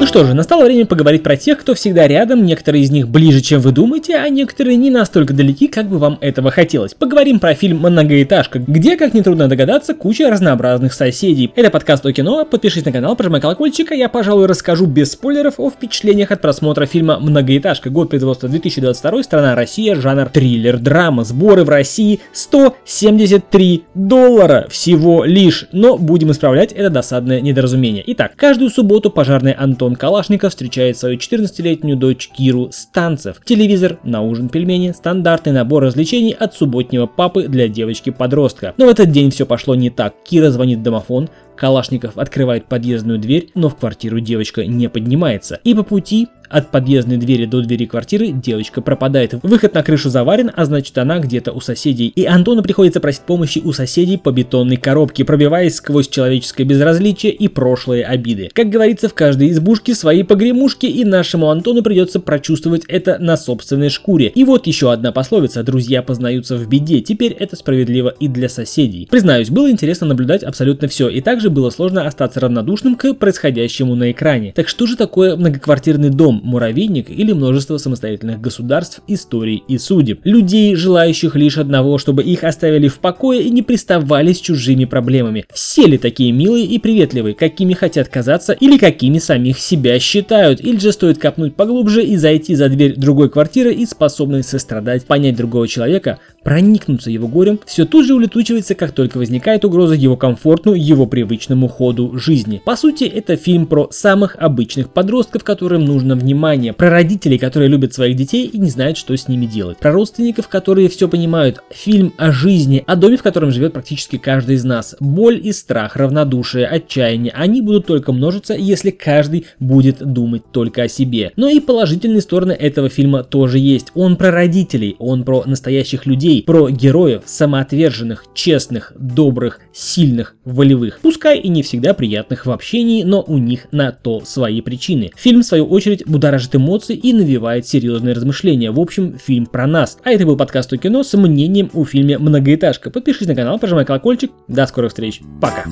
Ну что же, настало время поговорить про тех, кто всегда рядом, некоторые из них ближе, чем вы думаете, а некоторые не настолько далеки, как бы вам этого хотелось. Поговорим про фильм «Многоэтажка», где, как нетрудно догадаться, куча разнообразных соседей. Это подкаст о кино, подпишись на канал, прожимай колокольчик, а я, пожалуй, расскажу без спойлеров о впечатлениях от просмотра фильма «Многоэтажка», год производства 2022, страна Россия, жанр триллер-драма, сборы в России 173 доллара всего лишь, но будем исправлять это досадное недоразумение. Итак, каждую субботу пожарный Антон Калашников встречает свою 14-летнюю дочь Киру Станцев. Телевизор, на ужин пельмени, стандартный набор развлечений от субботнего папы для девочки-подростка. Но в этот день все пошло не так. Кира звонит в домофон, Калашников открывает подъездную дверь, но в квартиру девочка не поднимается. И по пути от подъездной двери до двери квартиры девочка пропадает. Выход на крышу заварен, а значит она где-то у соседей. И Антону приходится просить помощи у соседей по бетонной коробке, пробиваясь сквозь человеческое безразличие и прошлые обиды. Как говорится, в каждой избушке свои погремушки, и нашему Антону придется прочувствовать это на собственной шкуре. И вот еще одна пословица «друзья познаются в беде». Теперь это справедливо и для соседей. Признаюсь, было интересно наблюдать абсолютно все, и также было сложно остаться равнодушным к происходящему на экране. Так что же такое многоквартирный дом? Муравейник или множество самостоятельных государств, историй и судеб. Людей, желающих лишь одного, чтобы их оставили в покое и не приставали с чужими проблемами. Все ли такие милые и приветливые, какими хотят казаться или какими самих себя считают? Или же стоит копнуть поглубже и зайти за дверь другой квартиры и способность сострадать, понять другого человека, проникнуться его горем, все тут же улетучивается, как только возникает угроза его комфорту, его привычному ходу жизни. По сути, это фильм про самых обычных подростков, которым нужно внимание, про родителей, которые любят своих детей и не знают, что с ними делать, про родственников, которые все понимают, фильм о жизни, о доме, в котором живет практически каждый из нас. Боль и страх, равнодушие, отчаяние, они будут только множиться, если каждый будет думать только о себе. Но и положительные стороны этого фильма тоже есть. Он про родителей, он про настоящих людей, про героев, самоотверженных, честных, добрых, сильных, волевых. Пускай и не всегда приятных в общении, но у них на то свои причины. Фильм, в свою очередь, будоражит эмоции и навевает серьезные размышления. В общем, фильм про нас. А это был подкаст о кино с мнением о фильме «Многоэтажка». Подпишись на канал, прожимай колокольчик. До скорых встреч. Пока.